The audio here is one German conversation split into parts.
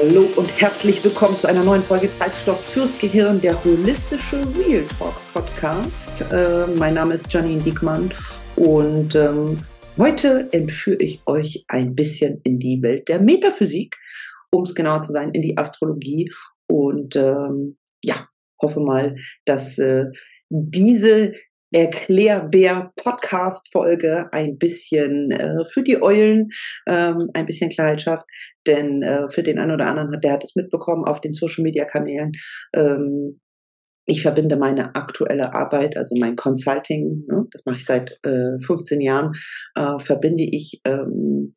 Hallo und herzlich willkommen zu einer neuen Folge Treibstoff fürs Gehirn, der holistische Real Talk Podcast. Äh, mein Name ist Janine Diekmann und ähm, heute entführe ich euch ein bisschen in die Welt der Metaphysik, um es genauer zu sein, in die Astrologie und ähm, ja, hoffe mal, dass äh, diese Erklärbär-Podcast-Folge ein bisschen äh, für die Eulen ähm, ein bisschen Klarheit schafft. Denn äh, für den einen oder anderen, der hat es mitbekommen auf den Social-Media-Kanälen. Ähm, ich verbinde meine aktuelle Arbeit, also mein Consulting, ne, das mache ich seit äh, 15 Jahren, äh, verbinde ich ähm,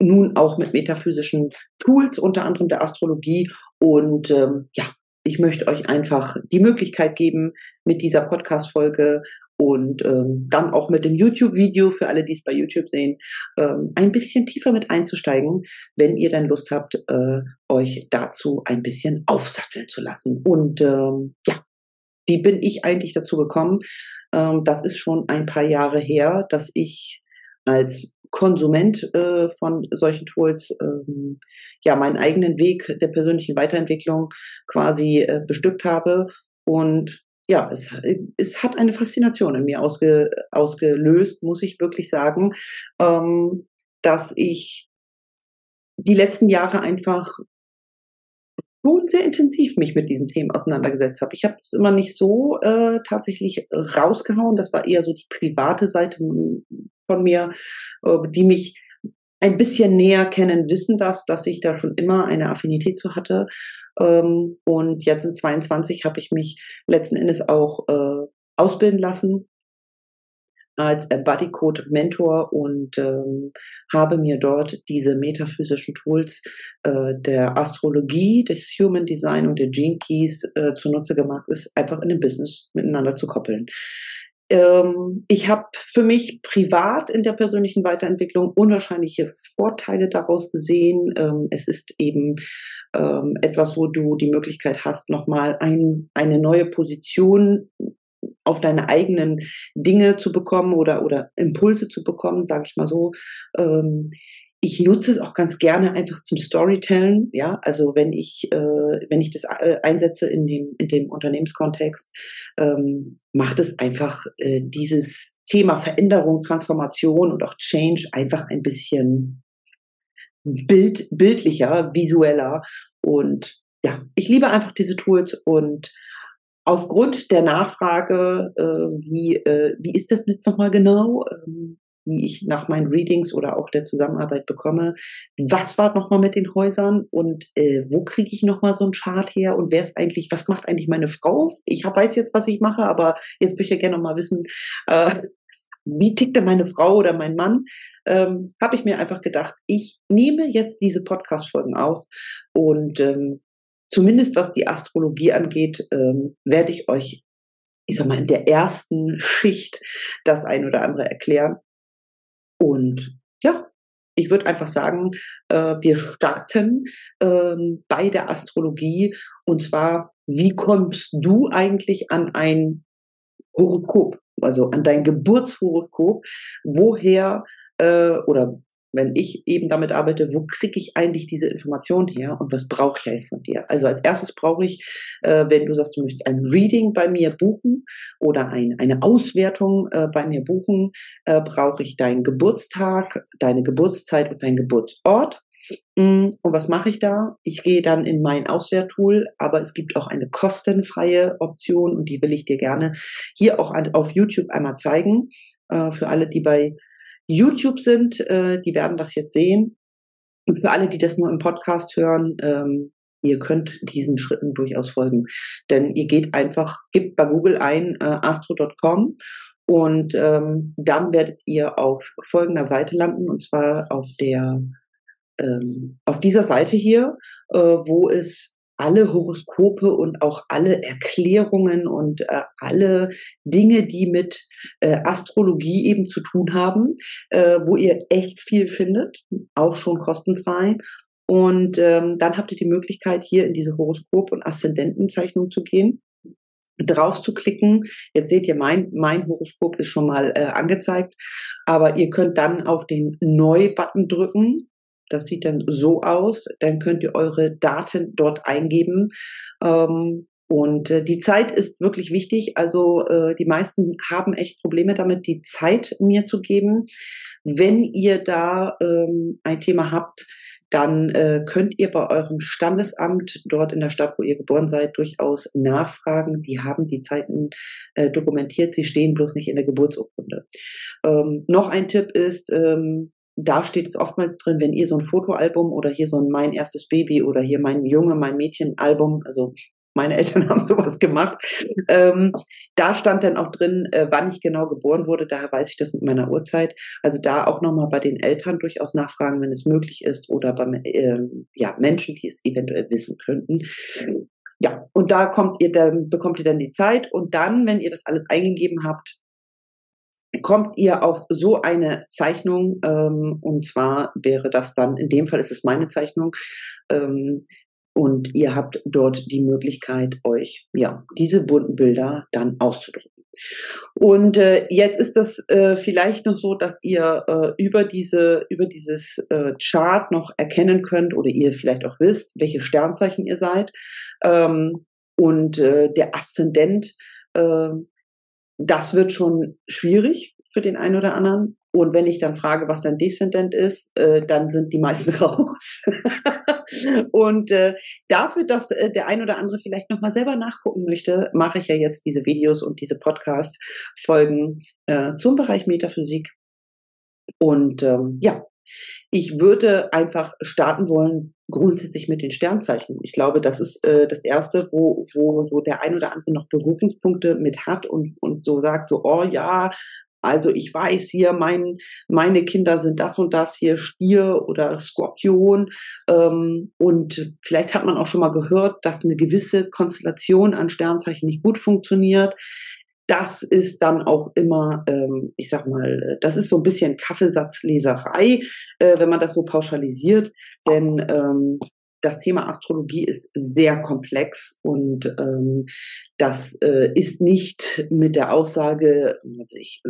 nun auch mit metaphysischen Tools, unter anderem der Astrologie. Und ähm, ja, ich möchte euch einfach die Möglichkeit geben, mit dieser Podcast-Folge und ähm, dann auch mit dem YouTube-Video für alle, die es bei YouTube sehen, ähm, ein bisschen tiefer mit einzusteigen, wenn ihr dann Lust habt, äh, euch dazu ein bisschen aufsatteln zu lassen. Und ähm, ja, wie bin ich eigentlich dazu gekommen? Ähm, das ist schon ein paar Jahre her, dass ich als Konsument äh, von solchen Tools ähm, ja meinen eigenen Weg der persönlichen Weiterentwicklung quasi äh, bestückt habe und ja, es, es hat eine Faszination in mir ausge, ausgelöst, muss ich wirklich sagen, ähm, dass ich die letzten Jahre einfach schon sehr intensiv mich mit diesen Themen auseinandergesetzt habe. Ich habe es immer nicht so äh, tatsächlich rausgehauen. Das war eher so die private Seite von mir, äh, die mich ein bisschen näher kennen, wissen das, dass ich da schon immer eine Affinität zu hatte. Ähm, und jetzt in 22 habe ich mich letzten Endes auch äh, ausbilden lassen als Body Code Mentor und ähm, habe mir dort diese metaphysischen Tools äh, der Astrologie, des Human Design und der Gene Keys äh, zunutze gemacht, ist einfach in dem Business miteinander zu koppeln. Ähm, ich habe für mich privat in der persönlichen Weiterentwicklung unwahrscheinliche Vorteile daraus gesehen. Ähm, es ist eben ähm, etwas, wo du die Möglichkeit hast, nochmal ein, eine neue Position auf deine eigenen Dinge zu bekommen oder, oder Impulse zu bekommen, sage ich mal so. Ähm, ich nutze es auch ganz gerne einfach zum Storytellen. Ja, also wenn ich äh, wenn ich das äh, einsetze in dem in dem Unternehmenskontext, ähm, macht es einfach äh, dieses Thema Veränderung, Transformation und auch Change einfach ein bisschen bild, bildlicher, visueller und ja, ich liebe einfach diese Tools und aufgrund der Nachfrage, äh, wie, äh, wie ist das jetzt nochmal genau? Ähm, wie ich nach meinen Readings oder auch der Zusammenarbeit bekomme. Was war nochmal mit den Häusern und äh, wo kriege ich nochmal so einen Chart her und wer ist eigentlich, was macht eigentlich meine Frau? Ich hab, weiß jetzt, was ich mache, aber jetzt möchte ich gerne nochmal wissen, äh, wie tickt denn meine Frau oder mein Mann? Ähm, Habe ich mir einfach gedacht, ich nehme jetzt diese Podcast-Folgen auf und ähm, zumindest was die Astrologie angeht, ähm, werde ich euch ich sag mal, in der ersten Schicht das ein oder andere erklären. Und ja, ich würde einfach sagen, äh, wir starten ähm, bei der Astrologie. Und zwar, wie kommst du eigentlich an ein Horoskop, also an dein Geburtshoroskop? Woher äh, oder wenn ich eben damit arbeite, wo kriege ich eigentlich diese Information her und was brauche ich eigentlich von dir? Also als erstes brauche ich, äh, wenn du sagst, du möchtest ein Reading bei mir buchen oder ein, eine Auswertung äh, bei mir buchen, äh, brauche ich deinen Geburtstag, deine Geburtszeit und deinen Geburtsort. Mm, und was mache ich da? Ich gehe dann in mein Auswerttool, aber es gibt auch eine kostenfreie Option und die will ich dir gerne hier auch an, auf YouTube einmal zeigen. Äh, für alle, die bei YouTube sind, äh, die werden das jetzt sehen. Und für alle, die das nur im Podcast hören, ähm, ihr könnt diesen Schritten durchaus folgen. Denn ihr geht einfach, gebt bei Google ein äh, astro.com und ähm, dann werdet ihr auf folgender Seite landen, und zwar auf der ähm, auf dieser Seite hier, äh, wo es alle Horoskope und auch alle Erklärungen und äh, alle Dinge, die mit äh, Astrologie eben zu tun haben, äh, wo ihr echt viel findet, auch schon kostenfrei. Und ähm, dann habt ihr die Möglichkeit, hier in diese Horoskop- und Aszendentenzeichnung zu gehen drauf zu klicken. Jetzt seht ihr, mein, mein Horoskop ist schon mal äh, angezeigt, aber ihr könnt dann auf den Neu-Button drücken Das sieht dann so aus. Dann könnt ihr eure Daten dort eingeben. Ähm, und äh, die Zeit ist wirklich wichtig. Also äh, die meisten haben echt Probleme damit, die Zeit mir zu geben. Wenn ihr da ähm, ein Thema habt, dann äh, könnt ihr bei eurem Standesamt dort in der Stadt, wo ihr geboren seid, durchaus nachfragen. Die haben die Zeiten äh, dokumentiert, sie stehen bloß nicht in der Geburtsurkunde. Ähm, noch ein Tipp ist, ähm, da steht es oftmals drin, wenn ihr so ein Fotoalbum oder hier so ein Mein erstes Baby oder hier mein Junge, mein Mädchen Album, also meine Eltern haben sowas gemacht. Ähm, da stand dann auch drin, äh, wann ich genau geboren wurde. Daher weiß ich das mit meiner Uhrzeit. Also da auch nochmal bei den Eltern durchaus nachfragen, wenn es möglich ist, oder bei äh, ja, Menschen, die es eventuell wissen könnten. Ja, und da kommt ihr dann, bekommt ihr dann die Zeit und dann, wenn ihr das alles eingegeben habt, kommt ihr auf so eine Zeichnung ähm, und zwar wäre das dann, in dem Fall ist es meine Zeichnung, ähm, und ihr habt dort die Möglichkeit, euch ja diese bunten Bilder dann auszudrucken. Und äh, jetzt ist das äh, vielleicht noch so, dass ihr äh, über diese über dieses äh, Chart noch erkennen könnt oder ihr vielleicht auch wisst, welche Sternzeichen ihr seid ähm, und äh, der Aszendent. Äh, das wird schon schwierig für den einen oder anderen. Und wenn ich dann frage, was dein Deszendent ist, äh, dann sind die meisten raus. und äh, dafür, dass äh, der ein oder andere vielleicht nochmal selber nachgucken möchte, mache ich ja jetzt diese Videos und diese Podcast-Folgen äh, zum Bereich Metaphysik. Und ähm, ja, ich würde einfach starten wollen, grundsätzlich mit den Sternzeichen. Ich glaube, das ist äh, das Erste, wo, wo, wo der ein oder andere noch Berufungspunkte mit hat und, und so sagt, so, oh ja, also ich weiß hier, mein, meine Kinder sind das und das hier, Stier oder Skorpion. Ähm, und vielleicht hat man auch schon mal gehört, dass eine gewisse Konstellation an Sternzeichen nicht gut funktioniert. Das ist dann auch immer, ähm, ich sag mal, das ist so ein bisschen Kaffeesatzleserei, äh, wenn man das so pauschalisiert. Denn ähm, das Thema Astrologie ist sehr komplex und ähm, das äh, ist nicht mit der Aussage, ich,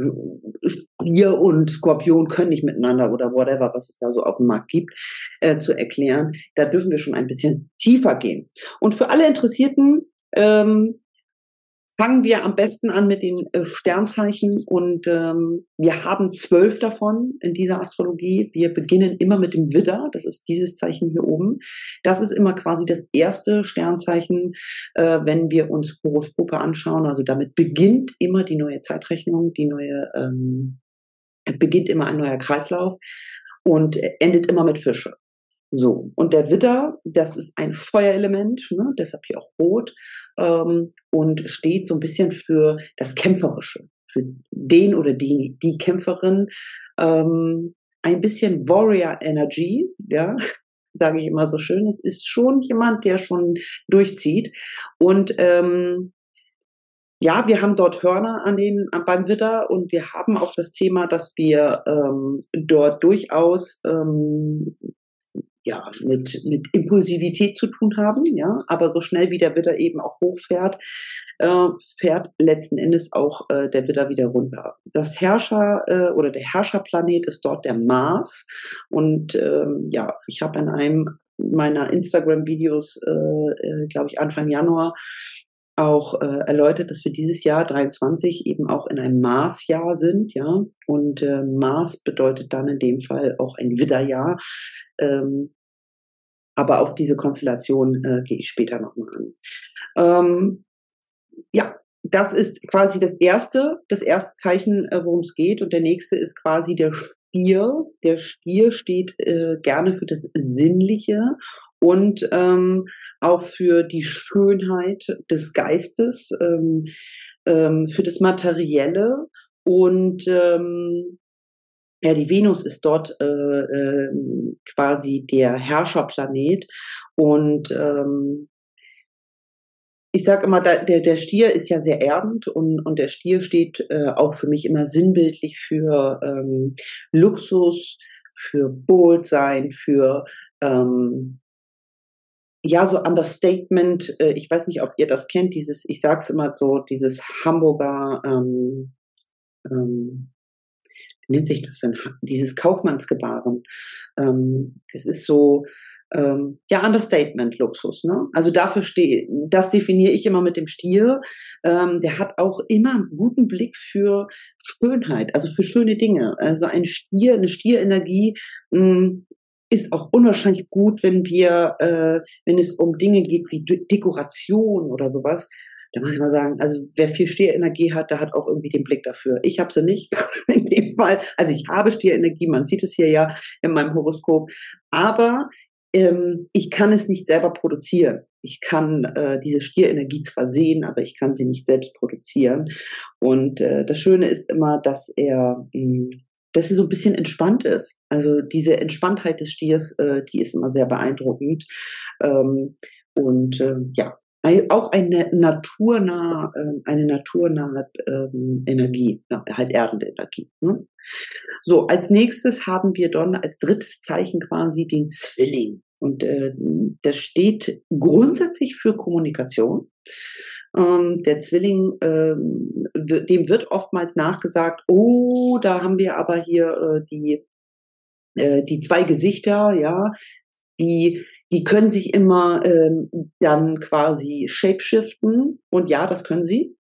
und Skorpion können nicht miteinander oder whatever, was es da so auf dem Markt gibt, äh, zu erklären. Da dürfen wir schon ein bisschen tiefer gehen. Und für alle Interessierten, ähm, Fangen wir am besten an mit den äh, Sternzeichen und ähm, wir haben zwölf davon in dieser Astrologie. Wir beginnen immer mit dem Widder, das ist dieses Zeichen hier oben. Das ist immer quasi das erste Sternzeichen, äh, wenn wir uns Horoskope anschauen. Also damit beginnt immer die neue Zeitrechnung, die neue ähm, beginnt immer ein neuer Kreislauf und endet immer mit Fische. So, und der Widder, das ist ein Feuerelement, ne, deshalb hier auch rot, ähm, und steht so ein bisschen für das Kämpferische, für den oder die, die Kämpferin, ähm, ein bisschen Warrior Energy, ja, sage ich immer so schön. Es ist schon jemand, der schon durchzieht. Und ähm, ja, wir haben dort Hörner an den, beim Widder und wir haben auch das Thema, dass wir ähm, dort durchaus ähm, ja, mit, mit Impulsivität zu tun haben, ja, aber so schnell wie der Widder eben auch hochfährt, äh, fährt letzten Endes auch äh, der Widder wieder runter. Das Herrscher äh, oder der Herrscherplanet ist dort der Mars und ähm, ja, ich habe in einem meiner Instagram-Videos, äh, äh, glaube ich, Anfang Januar auch äh, erläutert, dass wir dieses Jahr 23 eben auch in einem Marsjahr sind, ja. Und äh, Mars bedeutet dann in dem Fall auch ein Widderjahr. Ähm, aber auf diese Konstellation äh, gehe ich später nochmal an. Ähm, ja, das ist quasi das erste, das erste Zeichen, äh, worum es geht. Und der nächste ist quasi der Stier. Der Stier steht äh, gerne für das Sinnliche und ähm, auch für die Schönheit des Geistes, ähm, ähm, für das Materielle. Und ähm, ja, die Venus ist dort äh, äh, quasi der Herrscherplanet. Und ähm, ich sage immer, der, der Stier ist ja sehr erdend und, und der Stier steht äh, auch für mich immer sinnbildlich für ähm, Luxus, für Boldsein, für ähm, ja, so Understatement, äh, ich weiß nicht, ob ihr das kennt, dieses, ich sag's immer so, dieses Hamburger, ähm, ähm, nennt sich das denn, dieses Kaufmannsgebaren. Ähm, das ist so, ähm, ja, Understatement-Luxus. Ne? Also dafür stehe, das definiere ich immer mit dem Stier. Ähm, der hat auch immer einen guten Blick für Schönheit, also für schöne Dinge. Also ein Stier, eine Stierenergie mh, hm, ist auch unwahrscheinlich gut, wenn wir, äh, wenn es um Dinge geht wie De Dekoration oder sowas. Da muss ich mal sagen, also wer viel Stierenergie hat, der hat auch irgendwie den Blick dafür. Ich habe sie nicht in dem Fall. Also ich habe Stierenergie, man sieht es hier ja in meinem Horoskop. Aber ähm, ich kann es nicht selber produzieren. Ich kann äh, diese Stierenergie zwar sehen, aber ich kann sie nicht selbst produzieren. Und äh, das Schöne ist immer, dass er, mh, hm, dass sie so ein bisschen entspannt ist. Also diese Entspanntheit des Stiers, äh, die ist immer sehr beeindruckend. Ähm, und äh, ja, auch eine naturnahe, äh, eine naturnahe ähm, Energie, halt erdende Energie. Ne? So, als nächstes haben wir dann als drittes Zeichen quasi den Zwilling. Und äh, das steht grundsätzlich für Kommunikation. Ähm, der Zwilling, ähm, dem wird oftmals nachgesagt, oh, da haben wir aber hier äh, die, äh, die zwei Gesichter, ja, die, die können sich immer ähm, dann quasi shapeshiften. Und ja, das können sie.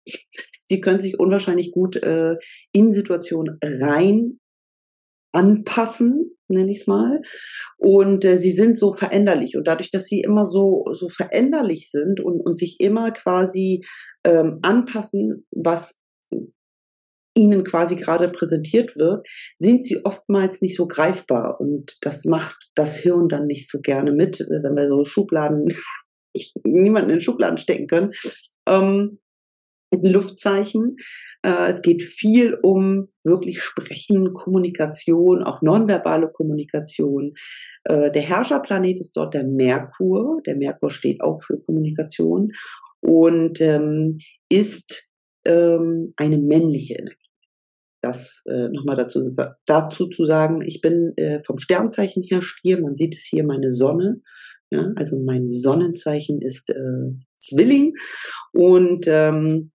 Sie können sich unwahrscheinlich gut äh, in Situationen rein anpassen, nenne ich es mal. Und äh, sie sind so veränderlich. Und dadurch, dass sie immer so, so veränderlich sind und, und sich immer quasi ähm, anpassen, was ihnen quasi gerade präsentiert wird, sind sie oftmals nicht so greifbar. Und das macht das Hirn dann nicht so gerne mit, wenn wir so Schubladen, niemanden in Schubladen stecken können. Ähm, Luftzeichen. Äh, es geht viel um wirklich Sprechen, Kommunikation, auch nonverbale Kommunikation. Äh, der Herrscherplanet ist dort der Merkur. Der Merkur steht auch für Kommunikation und ähm, ist ähm, eine männliche Energie. Das äh, nochmal dazu, dazu zu sagen, ich bin vom Sternzeichen her Stier, man sieht es hier, meine Sonne. Also mein Sonnenzeichen ist Zwilling und ähm,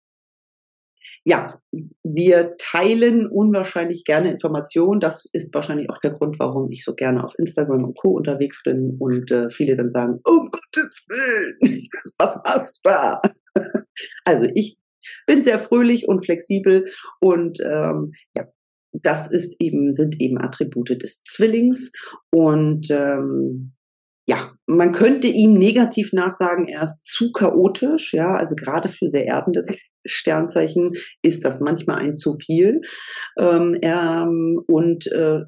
ja, wir teilen unwahrscheinlich gerne Informationen. Das ist wahrscheinlich auch der Grund, warum ich so gerne auf Instagram und Co. unterwegs bin und äh, viele dann sagen, um Gottes Willen, was machst du da? Also ich bin sehr fröhlich und flexibel und ähm, ja, das ist eben, sind eben Attribute des Zwillings und ähm, ja, man könnte ihm negativ nachsagen, er ist zu chaotisch, ja, also gerade für sehr erdende Sternzeichen ist das manchmal ein zu viel. Ähm, ähm, und äh,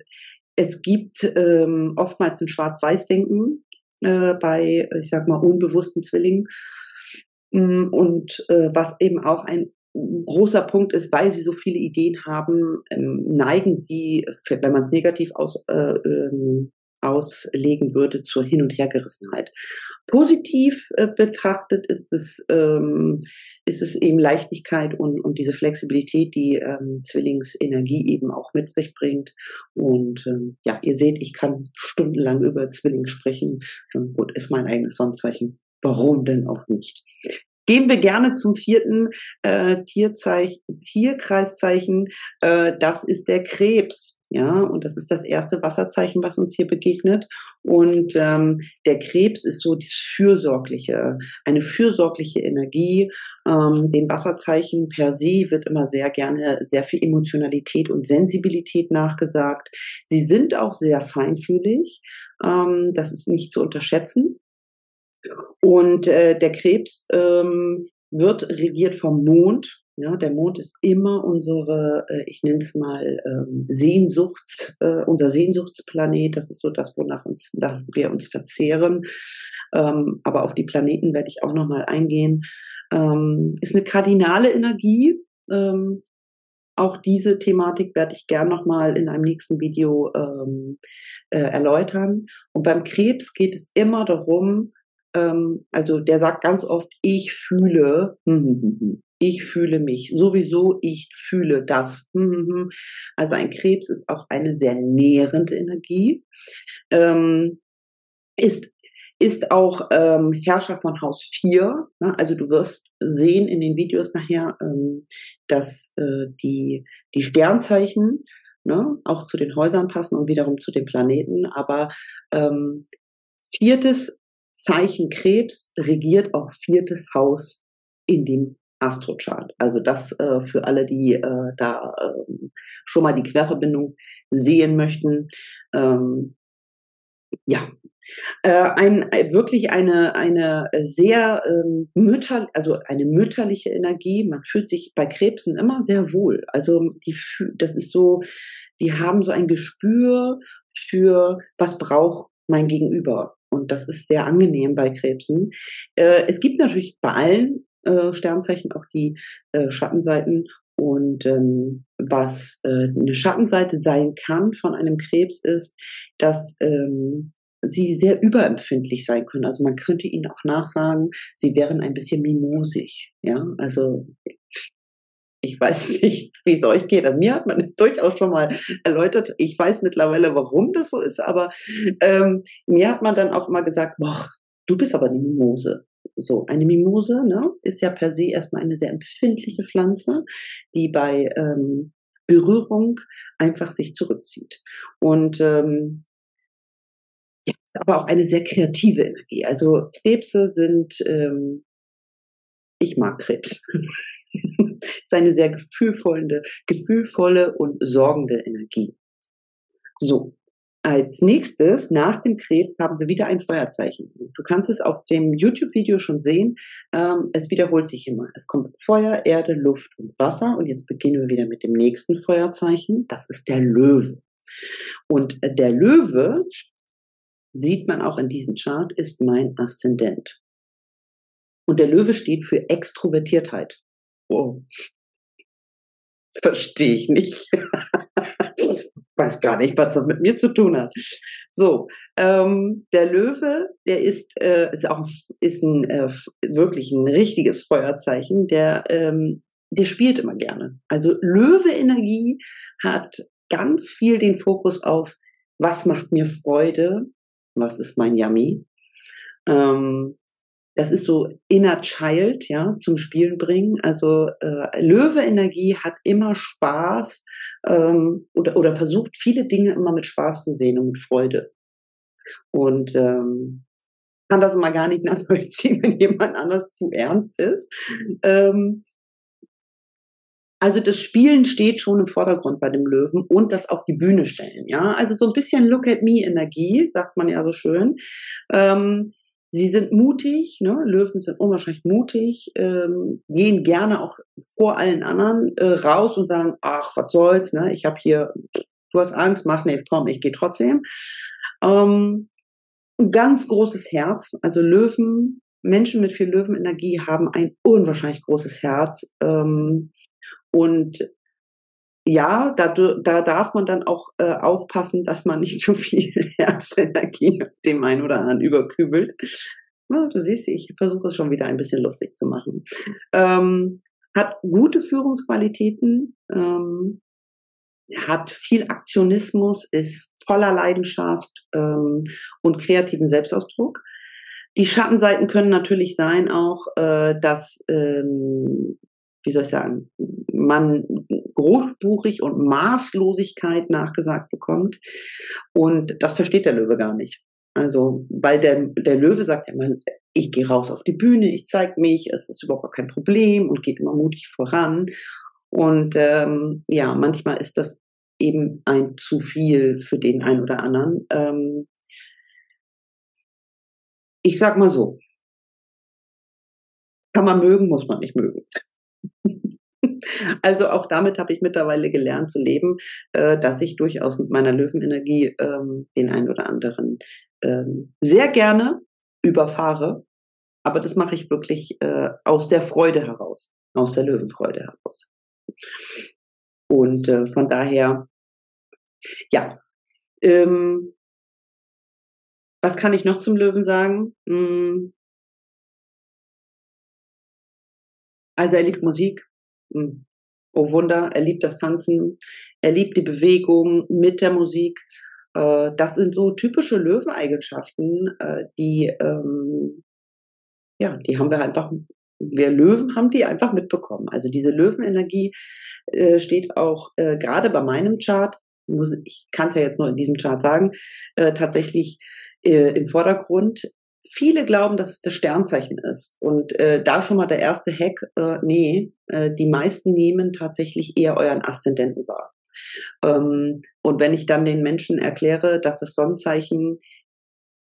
es gibt ähm, oftmals ein Schwarz-Weiß-Denken äh, bei, ich sag mal, unbewussten Zwillingen. Mm, und äh, was eben auch ein großer Punkt ist, weil sie so viele Ideen haben, ähm, neigen sie, wenn man es negativ aus, äh, ähm, auslegen würde zur Hin- und Hergerissenheit. Positiv äh, betrachtet ist es, ähm, ist es eben Leichtigkeit und, und diese Flexibilität, die ähm, Zwillingsenergie eben auch mit sich bringt. Und ähm, ja, ihr seht, ich kann stundenlang über Zwilling sprechen. Und gut, ist mein eigenes Sonnenzeichen. Warum denn auch nicht? Gehen wir gerne zum vierten äh, Tierzeichen, Tierkreiszeichen. Äh, das ist der Krebs. Ja, und das ist das erste Wasserzeichen, was uns hier begegnet. Und ähm, der Krebs ist so das Fürsorgliche, eine fürsorgliche Energie. Ähm, den Wasserzeichen per se wird immer sehr gerne sehr viel Emotionalität und Sensibilität nachgesagt. Sie sind auch sehr feinfühlig. Ähm, das ist nicht zu unterschätzen. Und äh, der Krebs ähm, wird regiert vom Mond. Ja, der Mond ist immer unsere, äh, ich nenne es mal ähm, Sehnsuchts, äh, unser Sehnsuchtsplanet. Das ist so das, wonach uns, wir uns verzehren. Ähm, aber auf die Planeten werde ich auch noch mal eingehen. Ähm, ist eine kardinale Energie. Auch diese Thematik werde ich gern noch mal in einem nächsten Video äh, erläutern. Und beim Krebs geht es immer darum, ähm, also der sagt ganz oft, ich fühle, ich fühle mich sowieso, ich fühle das. Also ein Krebs ist auch eine sehr nährende Energie, ähm, ist ist auch ähm, Herrscher von Haus 4. Ne? Also du wirst sehen in den Videos nachher, ähm, dass äh, die, die Sternzeichen ne, auch zu den Häusern passen und wiederum zu den Planeten. Aber ähm, viertes Zeichen Krebs regiert auch viertes Haus in dem Astrochart. Also das äh, für alle, die äh, da äh, schon mal die Querverbindung sehen möchten. Ähm, ja, äh, ein, wirklich eine, eine sehr ähm, mütter, also eine mütterliche Energie. Man fühlt sich bei Krebsen immer sehr wohl. Also die, das ist so, die haben so ein Gespür für, was braucht mein Gegenüber. Und das ist sehr angenehm bei Krebsen. Äh, es gibt natürlich bei allen äh, Sternzeichen auch die äh, Schattenseiten. Und ähm, was äh, eine Schattenseite sein kann von einem Krebs ist, dass ähm, sie sehr überempfindlich sein können. Also man könnte ihnen auch nachsagen, sie wären ein bisschen mimosig. Ja, also ich weiß nicht, wie es euch geht. Mir hat man es durchaus schon mal erläutert. Ich weiß mittlerweile, warum das so ist, aber ähm, mir hat man dann auch immer gesagt, boah, du bist aber eine Mimose. So, eine Mimose ne, ist ja per se erstmal eine sehr empfindliche Pflanze, die bei ähm, Berührung einfach sich zurückzieht. Und ähm, ja, ist aber auch eine sehr kreative Energie. Also Krebse sind, ähm, ich mag Krebs. Ist eine sehr gefühlvolle, gefühlvolle und sorgende Energie. So, als nächstes, nach dem Krebs, haben wir wieder ein Feuerzeichen. Du kannst es auf dem YouTube-Video schon sehen. Ähm, es wiederholt sich immer. Es kommt Feuer, Erde, Luft und Wasser. Und jetzt beginnen wir wieder mit dem nächsten Feuerzeichen. Das ist der Löwe. Und äh, der Löwe, sieht man auch in diesem Chart, ist mein Aszendent. Und der Löwe steht für Extrovertiertheit. Wow. Verstehe ich nicht. weiß gar nicht, was das mit mir zu tun hat. So, ähm, der Löwe, der ist, äh, ist auch ist ein äh, wirklich ein richtiges Feuerzeichen. Der ähm, der spielt immer gerne. Also Löwe-Energie hat ganz viel den Fokus auf, was macht mir Freude, was ist mein Yummy. Ähm, das ist so Inner Child, ja, zum Spielen bringen. Also äh, Löwe-Energie hat immer Spaß ähm, oder, oder versucht viele Dinge immer mit Spaß zu sehen und mit Freude. Und ähm, kann das immer gar nicht nachvollziehen, wenn jemand anders zu ernst ist. Ähm, also das Spielen steht schon im Vordergrund bei dem Löwen und das auf die Bühne stellen. Ja, also so ein bisschen Look at me Energie, sagt man ja so schön. Ähm, Sie sind mutig, ne? Löwen sind unwahrscheinlich mutig, ähm, gehen gerne auch vor allen anderen äh, raus und sagen, ach, was soll's, ne? Ich habe hier, du hast Angst, mach nichts, komm, ich gehe trotzdem. Ähm, ein ganz großes Herz, also Löwen, Menschen mit viel Löwenenergie haben ein unwahrscheinlich großes Herz. Ähm, und ja, da, da darf man dann auch äh, aufpassen, dass man nicht zu viel Herzenergie dem einen oder anderen überkübelt. Ja, du siehst, ich versuche es schon wieder ein bisschen lustig zu machen. Ähm, hat gute Führungsqualitäten, ähm, hat viel Aktionismus, ist voller Leidenschaft ähm, und kreativen Selbstausdruck. Die Schattenseiten können natürlich sein auch, äh, dass ähm, wie soll ich sagen, man großbuchig und Maßlosigkeit nachgesagt bekommt. Und das versteht der Löwe gar nicht. Also, weil der, der Löwe sagt ja immer, ich gehe raus auf die Bühne, ich zeige mich, es ist überhaupt kein Problem und geht immer mutig voran. Und ähm, ja, manchmal ist das eben ein zu viel für den einen oder anderen. Ähm, ich sag mal so, kann man mögen, muss man nicht mögen. Also auch damit habe ich mittlerweile gelernt zu leben, äh, dass ich durchaus mit meiner Löwenenergie ähm, den einen oder anderen ähm, sehr gerne überfahre. Aber das mache ich wirklich äh, aus der Freude heraus, aus der Löwenfreude heraus. Und äh, von daher, ja, ähm, was kann ich noch zum Löwen sagen? Hm. Also er liebt Musik. Oh Wunder, er liebt das Tanzen, er liebt die Bewegung mit der Musik. Äh, das sind so typische Löweneigenschaften, äh, die, ähm, ja, die haben wir einfach, wir Löwen haben die einfach mitbekommen. Also diese Löwenenergie äh, steht auch gerade bei meinem Chart muss, ich kann es ja jetzt nur in diesem Chart sagen, äh, tatsächlich äh, im Vordergrund. Viele glauben, dass es das Sternzeichen ist. Und äh, da schon mal der erste Hack, äh, nee, äh, die meisten nehmen tatsächlich eher euren Aszendenten wahr. Ähm, und wenn ich dann den Menschen erkläre, dass das Sonnenzeichen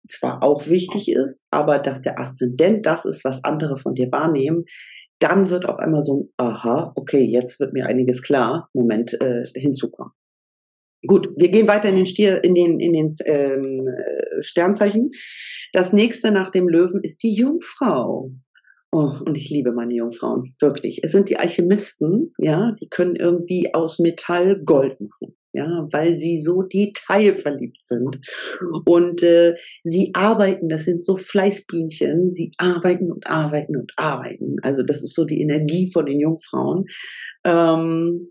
zwar auch wichtig ist, aber dass der Aszendent das ist, was andere von dir wahrnehmen, dann wird auf einmal so ein Aha, okay, jetzt wird mir einiges klar, Moment äh, hinzukommen. Gut, wir gehen weiter in den Stier, in den, in den ähm, Sternzeichen. Das nächste nach dem Löwen ist die Jungfrau. Oh, und ich liebe meine Jungfrauen, wirklich. Es sind die Alchemisten, ja, die können irgendwie aus Metall Gold machen ja, weil sie so detailverliebt sind. Und äh, sie arbeiten, das sind so Fleißbienchen, sie arbeiten und arbeiten und arbeiten. Also das ist so die Energie von den Jungfrauen. Ähm,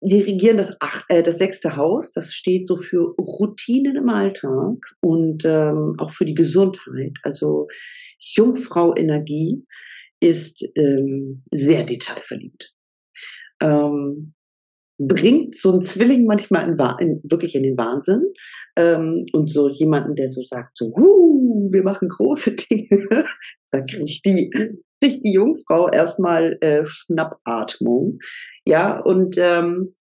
die regieren das, ach, äh, das sechste Haus, das steht so für Routinen im Alltag und ähm, auch für die Gesundheit. Also Jungfrau-Energie ist ähm, sehr detailverliebt. Ähm, bringt so ein Zwilling manchmal in, in, wirklich in den Wahnsinn. Ähm, und so jemanden, der so sagt, so, uh, wir machen große Dinge, da kriegt die, kriegt die Jungfrau erstmal äh, Schnappatmung. Ja, und ähm,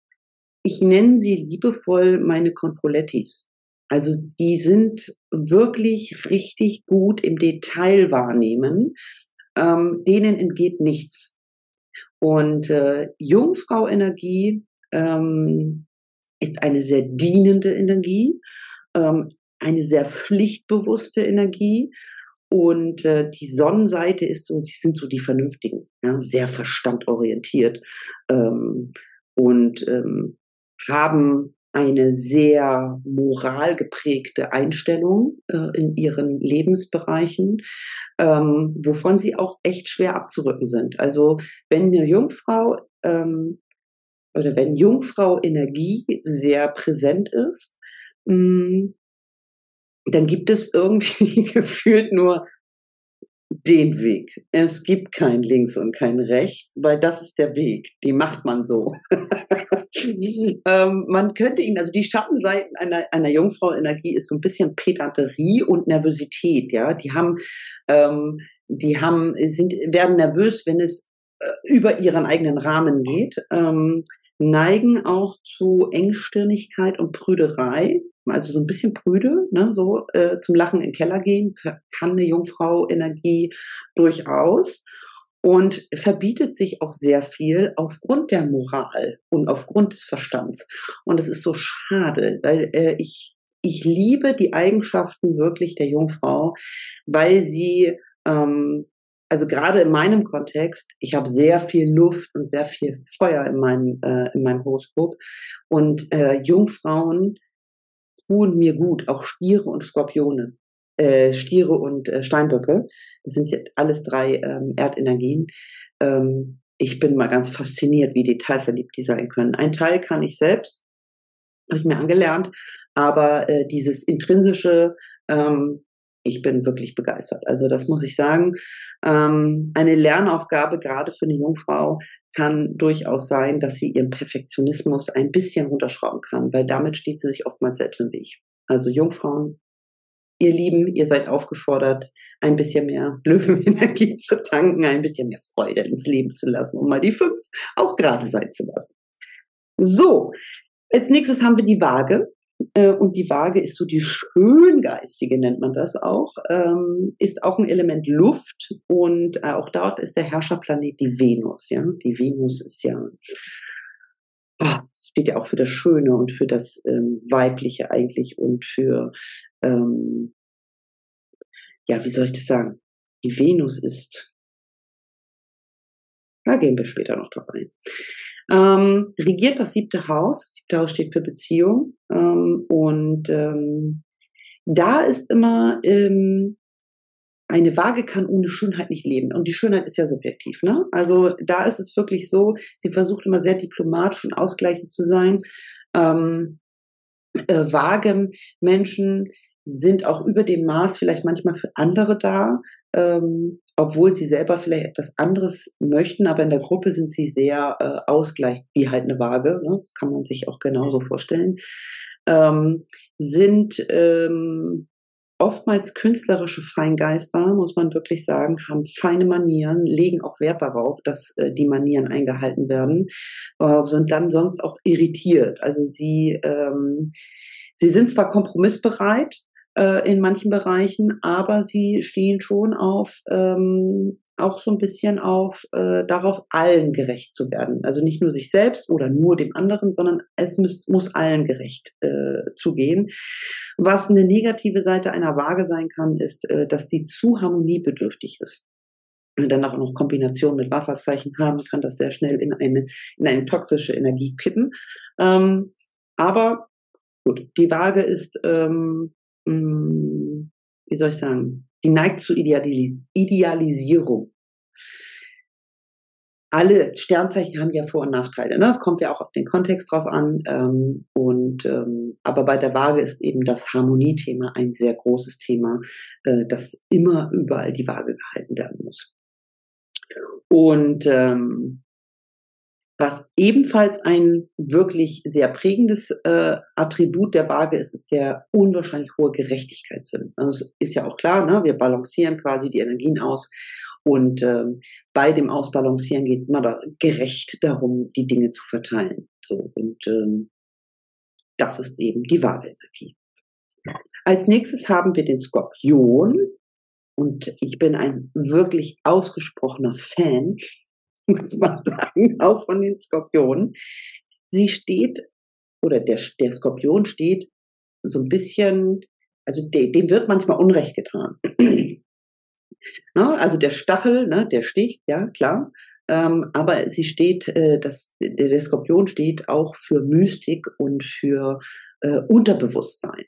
ich nenne sie liebevoll meine Controlettis. Also die sind wirklich richtig gut im Detail wahrnehmen. Ähm, denen entgeht nichts. Und äh, Jungfrau-Energie ähm, ist eine sehr dienende Energie, ähm, eine sehr pflichtbewusste Energie. Und äh, die Sonnenseite ist so, die sind so die Vernünftigen, ja, sehr verstandorientiert ähm, und ähm, haben eine sehr moralgeprägte Einstellung äh, in ihren Lebensbereichen, ähm, wovon sie auch echt schwer abzurücken sind. Also wenn eine Jungfrau ähm, oder wenn Jungfrau Energie sehr präsent ist, mm, dann gibt es irgendwie gefühlt nur den Weg. Es gibt kein Links und kein Rechts, weil das ist der Weg. Die macht man so. ähm, man könnte ihn, also die Schattenseiten einer, einer Jungfrau-Energie ist so ein bisschen Pedanterie und Nervosität. Ja, die haben, ähm, die haben, sind, werden nervös, wenn es äh, über ihren eigenen Rahmen geht. Ähm, neigen auch zu Engstirnigkeit und Prüderei, also so ein bisschen prüde, ne, so äh, zum Lachen in den Keller gehen, kann eine Jungfrau Energie durchaus und verbietet sich auch sehr viel aufgrund der Moral und aufgrund des Verstands. Und es ist so schade, weil äh, ich, ich liebe die Eigenschaften wirklich der Jungfrau, weil sie ähm, also gerade in meinem Kontext, ich habe sehr viel Luft und sehr viel Feuer in meinem, äh, in meinem Horoskop. Und äh, Jungfrauen tun mir gut, auch Stiere und Skorpione, äh, Stiere und äh, Steinböcke. Das sind jetzt alles drei ähm, Erdenergien. Ähm, ich bin mal ganz fasziniert, wie detailverliebt die sein können. Ein Teil kann ich selbst, habe ich mir angelernt, aber äh, dieses intrinsische, ähm, ich bin wirklich begeistert. Also das muss ich sagen. Ähm, eine Lernaufgabe gerade für eine Jungfrau kann durchaus sein, dass sie ihren Perfektionismus ein bisschen runterschrauben kann, weil damit steht sie sich oftmals selbst im Weg. Also Jungfrauen, ihr Lieben, ihr seid aufgefordert, ein bisschen mehr Löwenenergie zu tanken, ein bisschen mehr Freude ins Leben zu lassen, um mal die fünf auch gerade sein zu lassen. So, als nächstes haben wir die Waage. Äh, und die Waage ist so die schöngeistige, nennt man das auch, ähm, ist auch ein Element Luft und äh, auch dort ist der Herrscherplanet die Venus. Ja, die Venus ist ja oh, steht ja auch für das Schöne und für das ähm, Weibliche eigentlich und für ähm, ja, wie soll ich das sagen? Die Venus ist da gehen wir später noch drauf ein ähm, regiert das siebte Haus. Das siebte Haus steht für Beziehung. Ähm, und ähm, da ist immer, ähm, eine Waage kann ohne Schönheit nicht leben. Und die Schönheit ist ja subjektiv. Ne? Also da ist es wirklich so, sie versucht immer sehr diplomatisch und ausgleichend zu sein. Ähm, äh, Waage Menschen sind auch über dem Maß vielleicht manchmal für andere da. Ähm, obwohl sie selber vielleicht etwas anderes möchten, aber in der Gruppe sind sie sehr äh, ausgleich, wie halt eine Waage, ne? das kann man sich auch genauso vorstellen, ähm, sind ähm, oftmals künstlerische Feingeister, muss man wirklich sagen, haben feine Manieren, legen auch Wert darauf, dass äh, die Manieren eingehalten werden, äh, sind dann sonst auch irritiert. Also sie, ähm, sie sind zwar kompromissbereit, äh, in manchen Bereichen, aber sie stehen schon auf ähm, auch so ein bisschen auf äh, darauf, allen gerecht zu werden. Also nicht nur sich selbst oder nur dem anderen, sondern es muss, muss allen gerecht äh, zugehen. Was eine negative Seite einer Waage sein kann, ist, äh, dass die zu harmoniebedürftig ist. Und dann auch noch Kombination mit Wasserzeichen haben, kann das sehr schnell in eine, in eine toxische Energie kippen. Ähm, aber gut, die Waage ist ähm, Mm, wie soll ich sagen, die neigt zur Idealis Idealisierung. Alle Sternzeichen haben ja Vor- und Nachteile. Ne? Das kommt ja auch auf den Kontext drauf an. Ähm, und ähm, aber bei der Waage ist eben das Harmoniethema ein sehr großes Thema, äh, das immer überall die Waage gehalten werden muss. Und ähm, was ebenfalls ein wirklich sehr prägendes äh, Attribut der Waage ist, ist der unwahrscheinlich hohe Gerechtigkeitssinn. Also es ist ja auch klar, ne? wir balancieren quasi die Energien aus und ähm, bei dem Ausbalancieren geht es immer da, gerecht darum, die Dinge zu verteilen. So und ähm, das ist eben die Waage-Energie. Als nächstes haben wir den Skorpion und ich bin ein wirklich ausgesprochener Fan muss man sagen, auch von den Skorpionen. Sie steht, oder der, der Skorpion steht so ein bisschen, also de, dem wird manchmal Unrecht getan. ne? Also der Stachel, ne, der sticht, ja, klar. Ähm, aber sie steht, äh, das, der, der Skorpion steht auch für Mystik und für äh, Unterbewusstsein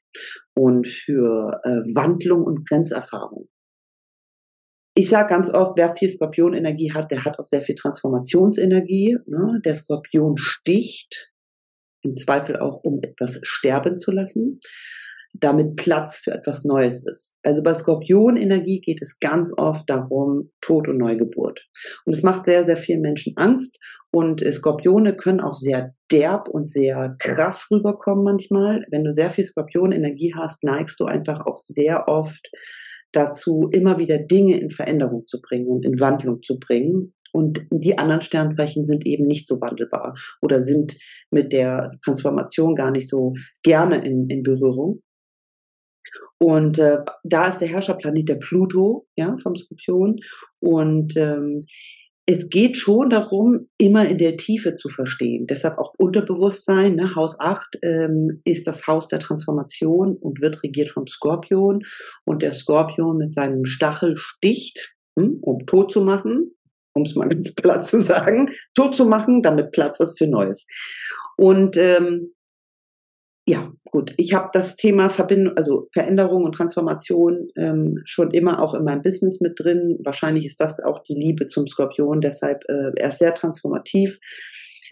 und für äh, Wandlung und Grenzerfahrung ich sage ganz oft, wer viel Skorpionenergie hat, der hat auch sehr viel Transformationsenergie. Ne? Der Skorpion sticht, im Zweifel auch, um etwas sterben zu lassen, damit Platz für etwas Neues ist. Also bei Skorpionenergie geht es ganz oft darum, Tod und Neugeburt. Und es macht sehr, sehr vielen Menschen Angst. Und Skorpione können auch sehr derb und sehr krass rüberkommen manchmal. Wenn du sehr viel Skorpionenergie hast, neigst du einfach auch sehr oft dazu, immer wieder Dinge in Veränderung zu bringen und in Wandlung zu bringen. Und die anderen Sternzeichen sind eben nicht so wandelbar oder sind mit der Transformation gar nicht so gerne in, in Berührung. Und äh, da ist der Herrscherplanet der Pluto, ja, vom Skorpion. Und ähm, es geht schon darum, immer in der Tiefe zu verstehen. Deshalb auch Unterbewusstsein. Ne? Haus 8 ähm, ist das Haus der Transformation und wird regiert vom Skorpion. Und der Skorpion mit seinem Stachel sticht, hm, um tot zu machen, um es mal ganz platt zu sagen, tot zu machen, damit Platz ist für Neues. Und ähm, ja, gut. Ich habe das Thema Verbindung, also Veränderung und Transformation ähm, schon immer auch in meinem Business mit drin. Wahrscheinlich ist das auch die Liebe zum Skorpion, deshalb äh, er ist sehr transformativ.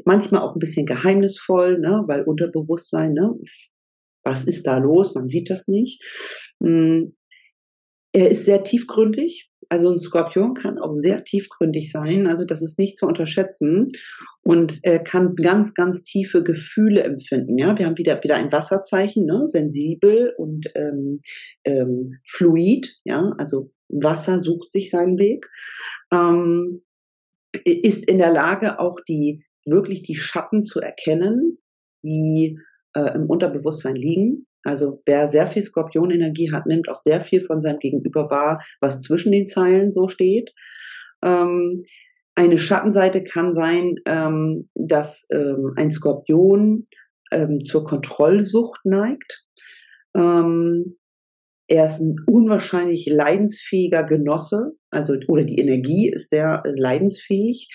Manchmal auch ein bisschen geheimnisvoll, ne, weil Unterbewusstsein, ne, was ist da los? Man sieht das nicht. Er ist sehr tiefgründig, also ein Skorpion kann auch sehr tiefgründig sein, also das ist nicht zu unterschätzen und er kann ganz, ganz tiefe Gefühle empfinden. Ja, wir haben wieder wieder ein Wasserzeichen, ne? sensibel und ähm, ähm, fluid. Ja, also Wasser sucht sich seinen Weg. Ähm, ist in der Lage auch die wirklich die Schatten zu erkennen, die äh, im Unterbewusstsein liegen. Also wer sehr viel Skorpionenergie hat, nimmt auch sehr viel von seinem Gegenüber wahr, was zwischen den Zeilen so steht. Ähm, eine Schattenseite kann sein, ähm, dass ähm, ein Skorpion ähm, zur Kontrollsucht neigt. Ähm, er ist ein unwahrscheinlich leidensfähiger Genosse, also oder die Energie ist sehr leidensfähig,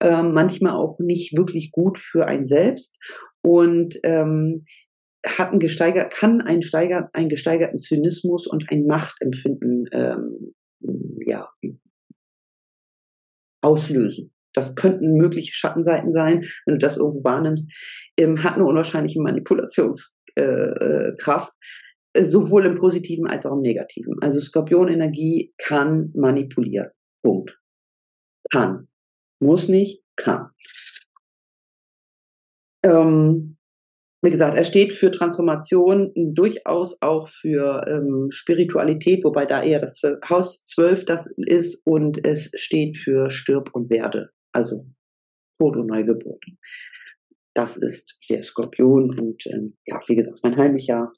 äh, manchmal auch nicht wirklich gut für ein selbst und ähm, hat einen gesteigert, kann einen, steiger, einen gesteigerten Zynismus und ein Machtempfinden ähm, ja, auslösen. Das könnten mögliche Schattenseiten sein, wenn du das irgendwo wahrnimmst. Ähm, hat eine unwahrscheinliche Manipulationskraft, äh, äh, sowohl im Positiven als auch im Negativen. Also Skorpionenergie kann manipulieren Punkt. Kann. Muss nicht, kann. Ähm, wie gesagt, er steht für Transformation, durchaus auch für ähm, Spiritualität, wobei da eher das 12, Haus 12 das ist und es steht für Stirb und Werde, also Tod und Neugeburt. Das ist der Skorpion und ähm, ja, wie gesagt, mein heimlicher,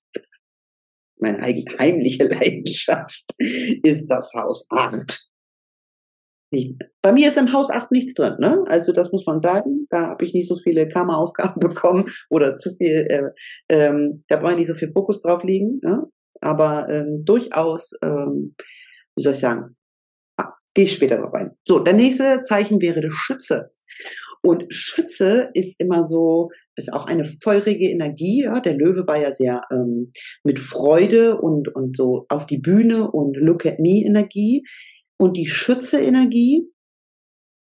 meine heimliche Leidenschaft ist das Haus 8. Bei mir ist im Haus 8 nichts drin, ne? Also das muss man sagen. Da habe ich nicht so viele Karma-Aufgaben bekommen oder zu viel, äh, ähm, da brauche ich nicht so viel Fokus drauf liegen. Ne? Aber ähm, durchaus, ähm, wie soll ich sagen, ah, gehe ich später drauf ein. So, der nächste Zeichen wäre der Schütze. Und Schütze ist immer so, ist auch eine feurige Energie. Ja? Der Löwe war ja sehr ähm, mit Freude und, und so auf die Bühne und Look at me Energie. Und die Schütze-Energie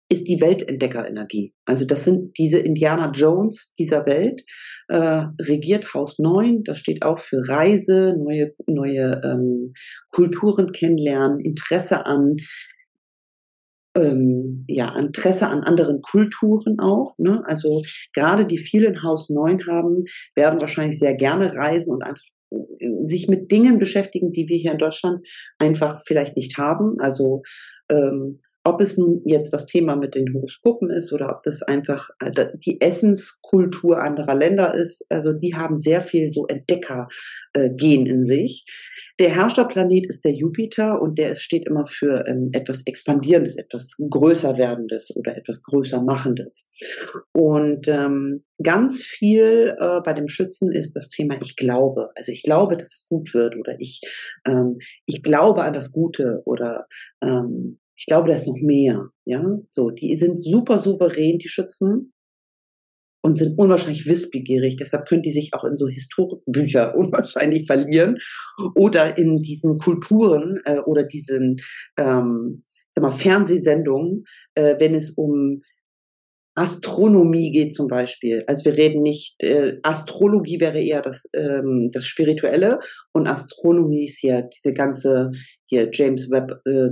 ist die Weltentdecker-Energie. Also das sind diese Indiana Jones dieser Welt, äh, regiert Haus 9, das steht auch für Reise, neue, neue ähm, Kulturen kennenlernen, Interesse an ähm, ja, Interesse an anderen Kulturen auch. Ne? Also gerade die vielen Haus 9 haben, werden wahrscheinlich sehr gerne reisen und einfach sich mit Dingen beschäftigen, die wir hier in Deutschland einfach vielleicht nicht haben. Also ähm, ob es nun jetzt das Thema mit den Horoskopen ist oder ob das einfach äh, die Essenskultur anderer Länder ist, also die haben sehr viel so Entdecker-Gen in sich. Der Herrscherplanet ist der Jupiter und der steht immer für ähm, etwas Expandierendes, etwas größer werdendes oder etwas größer machendes. Und ähm, ganz viel äh, bei dem Schützen ist das Thema ich glaube. Also ich glaube, dass es gut wird oder ich, ähm, ich glaube an das Gute oder ähm, ich glaube, da ist noch mehr. Ja, so, die sind super souverän, die Schützen, und sind unwahrscheinlich wissbegierig. Deshalb können die sich auch in so Historikbücher unwahrscheinlich verlieren oder in diesen Kulturen äh, oder diesen ähm, sag mal, Fernsehsendungen, äh, wenn es um Astronomie geht zum Beispiel. Also wir reden nicht, äh, Astrologie wäre eher das, ähm, das Spirituelle und Astronomie ist ja diese ganze hier James Webb äh,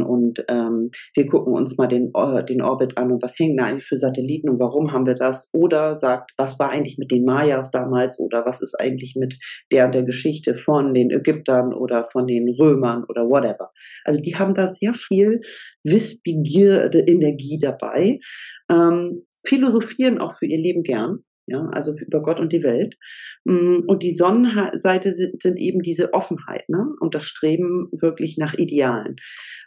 und ähm, wir gucken uns mal den, äh, den Orbit an und was hängen da eigentlich für Satelliten und warum haben wir das? Oder sagt, was war eigentlich mit den Mayas damals oder was ist eigentlich mit der der Geschichte von den Ägyptern oder von den Römern oder whatever. Also die haben da sehr viel Wissbegierde Energie dabei, ähm, philosophieren auch für ihr Leben gern ja, also über Gott und die Welt. Mm, und die Sonnenseite sind, sind eben diese Offenheit ne? und das Streben wirklich nach Idealen.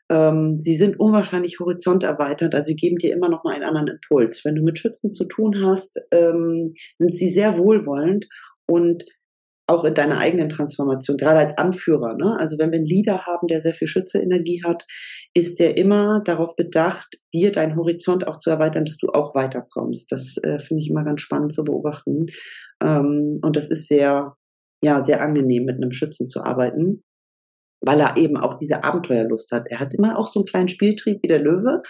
Ähm, sie sind unwahrscheinlich horizonterweiternd, also sie geben dir immer noch mal einen anderen Impuls. Wenn du mit Schützen zu tun hast, ähm, sind sie sehr wohlwollend und auch in deiner eigenen Transformation, gerade als Anführer. Ne? Also wenn wir einen Leader haben, der sehr viel Schütze-Energie hat, ist der immer darauf bedacht, dir deinen Horizont auch zu erweitern, dass du auch weiterkommst. Das äh, finde ich immer ganz spannend zu beobachten. Ähm, und das ist sehr, ja, sehr angenehm, mit einem Schützen zu arbeiten, weil er eben auch diese Abenteuerlust hat. Er hat immer auch so einen kleinen Spieltrieb wie der Löwe,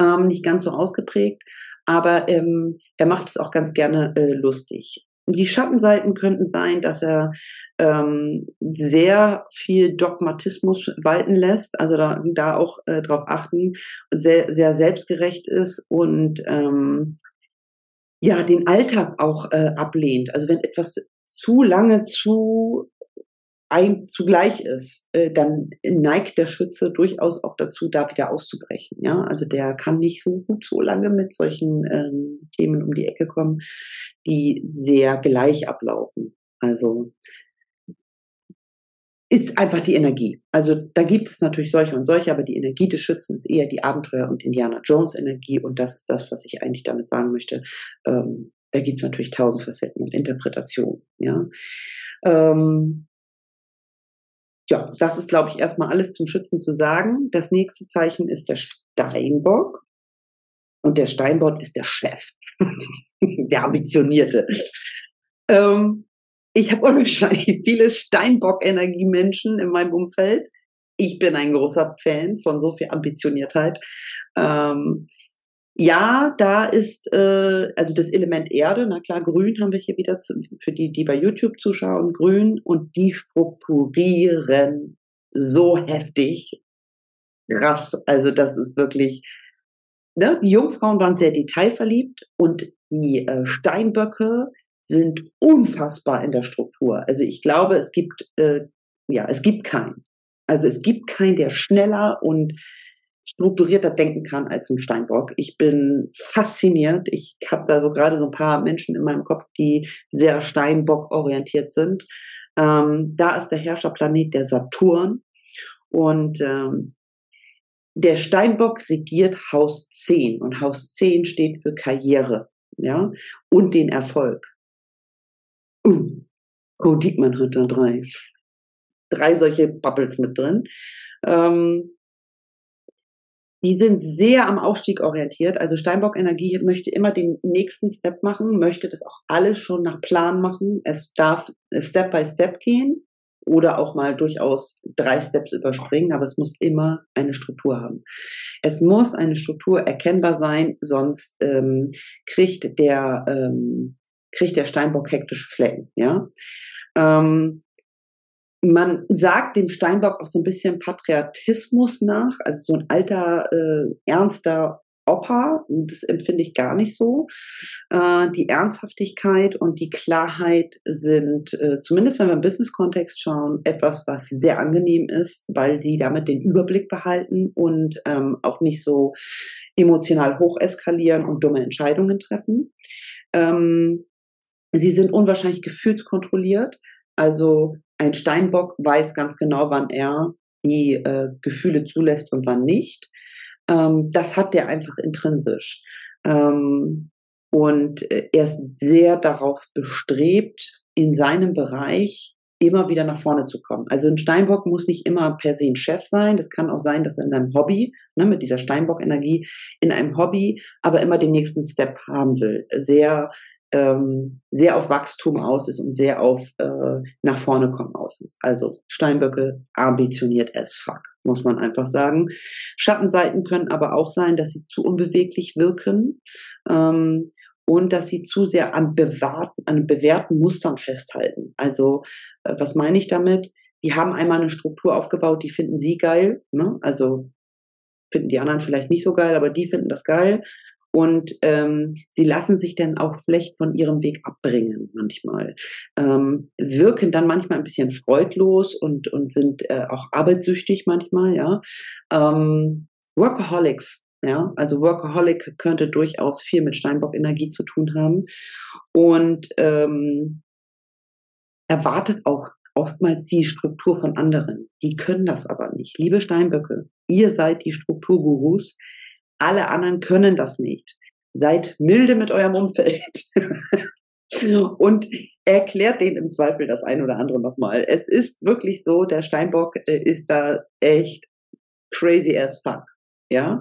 ähm, nicht ganz so ausgeprägt, aber ähm, er macht es auch ganz gerne äh, lustig. Die Schattenseiten könnten sein, dass er ähm, sehr viel Dogmatismus walten lässt, also da, da auch äh, darauf achten, sehr, sehr selbstgerecht ist und ähm, ja den Alltag auch äh, ablehnt. Also wenn etwas zu lange zu ein zugleich ist, äh, dann neigt der Schütze durchaus auch dazu, da wieder auszubrechen. Ja, also der kann nicht so gut so lange mit solchen ähm, Themen um die Ecke kommen, die sehr gleich ablaufen. Also ist einfach die Energie. Also da gibt es natürlich solche und solche, aber die Energie des Schützen ist eher die Abenteuer- und Indiana Jones Energie und das ist das, was ich eigentlich damit sagen möchte. Ähm, da gibt es natürlich tausend Facetten und Interpretationen. Ja. Ähm, ja, das ist, glaube ich, erstmal alles zum Schützen zu sagen. Das nächste Zeichen ist der Steinbock. Und der Steinbock ist der Chef, der Ambitionierte. Ähm, ich habe unwahrscheinlich viele Steinbock-Energiemenschen in meinem Umfeld. Ich bin ein großer Fan von so viel Ambitioniertheit. Ähm, ja, da ist äh, also das Element Erde, na klar, grün haben wir hier wieder zu, für die, die bei YouTube zuschauen, grün und die strukturieren so heftig. krass. Also das ist wirklich, ne? die Jungfrauen waren sehr detailverliebt und die äh, Steinböcke sind unfassbar in der Struktur. Also ich glaube, es gibt, äh, ja, es gibt keinen. Also es gibt keinen, der schneller und strukturierter denken kann als ein Steinbock. Ich bin fasziniert. Ich habe da so gerade so ein paar Menschen in meinem Kopf, die sehr Steinbock orientiert sind. Ähm, da ist der Herrscherplanet der Saturn und ähm, der Steinbock regiert Haus 10 und Haus 10 steht für Karriere, ja, und den Erfolg. Uh, oh, Diekmann hat da drei. Drei solche Bubbles mit drin. Ähm, die sind sehr am Aufstieg orientiert. Also Steinbock Energie möchte immer den nächsten Step machen, möchte das auch alles schon nach Plan machen. Es darf Step by Step gehen oder auch mal durchaus drei Steps überspringen, aber es muss immer eine Struktur haben. Es muss eine Struktur erkennbar sein, sonst ähm, kriegt der ähm, kriegt der Steinbock hektische Flecken. Ja. Ähm, man sagt dem Steinbock auch so ein bisschen Patriotismus nach, also so ein alter, äh, ernster Opa, das empfinde ich gar nicht so. Äh, die Ernsthaftigkeit und die Klarheit sind, äh, zumindest wenn wir im Business-Kontext schauen, etwas, was sehr angenehm ist, weil sie damit den Überblick behalten und ähm, auch nicht so emotional hoch eskalieren und dumme Entscheidungen treffen. Ähm, sie sind unwahrscheinlich gefühlskontrolliert. Also ein Steinbock weiß ganz genau, wann er die äh, Gefühle zulässt und wann nicht. Ähm, das hat der einfach intrinsisch. Ähm, und äh, er ist sehr darauf bestrebt, in seinem Bereich immer wieder nach vorne zu kommen. Also ein Steinbock muss nicht immer per se ein Chef sein. Das kann auch sein, dass er in seinem Hobby, ne, mit dieser Steinbock-Energie, in einem Hobby, aber immer den nächsten Step haben will. Sehr ähm, sehr auf Wachstum aus ist und sehr auf äh, nach vorne kommen aus ist. Also Steinböcke ambitioniert as fuck, muss man einfach sagen. Schattenseiten können aber auch sein, dass sie zu unbeweglich wirken ähm, und dass sie zu sehr an, bewahrten, an bewährten Mustern festhalten. Also äh, was meine ich damit? Die haben einmal eine Struktur aufgebaut, die finden sie geil. Ne? Also finden die anderen vielleicht nicht so geil, aber die finden das geil. Und ähm, sie lassen sich dann auch vielleicht von ihrem Weg abbringen manchmal, ähm, wirken dann manchmal ein bisschen freudlos und, und sind äh, auch arbeitssüchtig manchmal, ja. Ähm, Workaholics, ja, also Workaholic könnte durchaus viel mit Steinbock-Energie zu tun haben und ähm, erwartet auch oftmals die Struktur von anderen. Die können das aber nicht. Liebe Steinböcke, ihr seid die Strukturgurus. Alle anderen können das nicht. Seid milde mit eurem Umfeld. und erklärt denen im Zweifel das ein oder andere nochmal. Es ist wirklich so, der Steinbock äh, ist da echt crazy as fuck. Ja,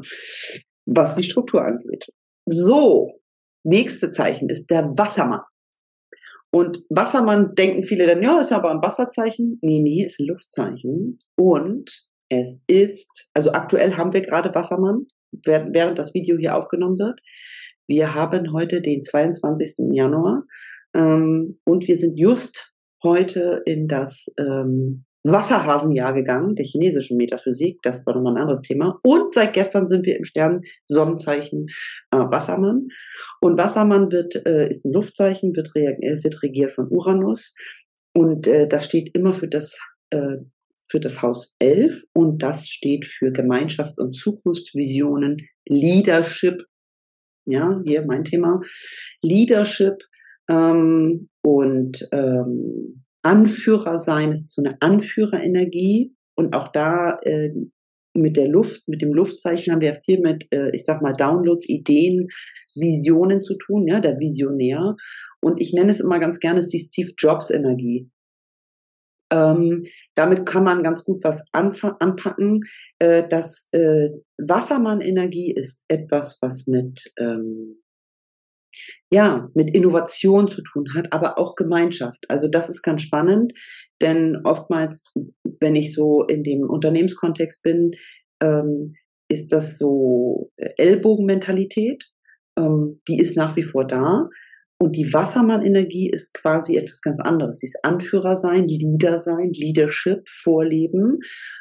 was die Struktur angeht. So, nächste Zeichen ist der Wassermann. Und Wassermann denken viele dann, ja, ist ja aber ein Wasserzeichen. Nee, nee, ist ein Luftzeichen. Und es ist, also aktuell haben wir gerade Wassermann während das Video hier aufgenommen wird. Wir haben heute den 22. Januar ähm, und wir sind just heute in das ähm, Wasserhasenjahr gegangen, der chinesischen Metaphysik. Das war nochmal ein anderes Thema. Und seit gestern sind wir im Stern Sonnenzeichen äh, Wassermann. Und Wassermann wird, äh, ist ein Luftzeichen, wird, re wird regiert von Uranus. Und äh, das steht immer für das äh, für das Haus 11 und das steht für Gemeinschaft und Zukunftsvisionen, Leadership. Ja, hier mein Thema. Leadership ähm, und ähm, Anführer sein ist so eine Anführerenergie und auch da äh, mit der Luft, mit dem Luftzeichen haben wir viel mit, äh, ich sag mal, Downloads, Ideen, Visionen zu tun, ja, der Visionär. Und ich nenne es immer ganz gerne, es ist die Steve Jobs Energie. Ähm, damit kann man ganz gut was anpacken. Äh, das äh, Wassermann-Energie ist etwas, was mit ähm, ja, mit Innovation zu tun hat, aber auch Gemeinschaft. Also das ist ganz spannend, denn oftmals, wenn ich so in dem Unternehmenskontext bin, ähm, ist das so Ellbogenmentalität. Ähm, die ist nach wie vor da. Und die Wassermann-Energie ist quasi etwas ganz anderes. Sie ist Anführer sein, Leader sein, Leadership vorleben.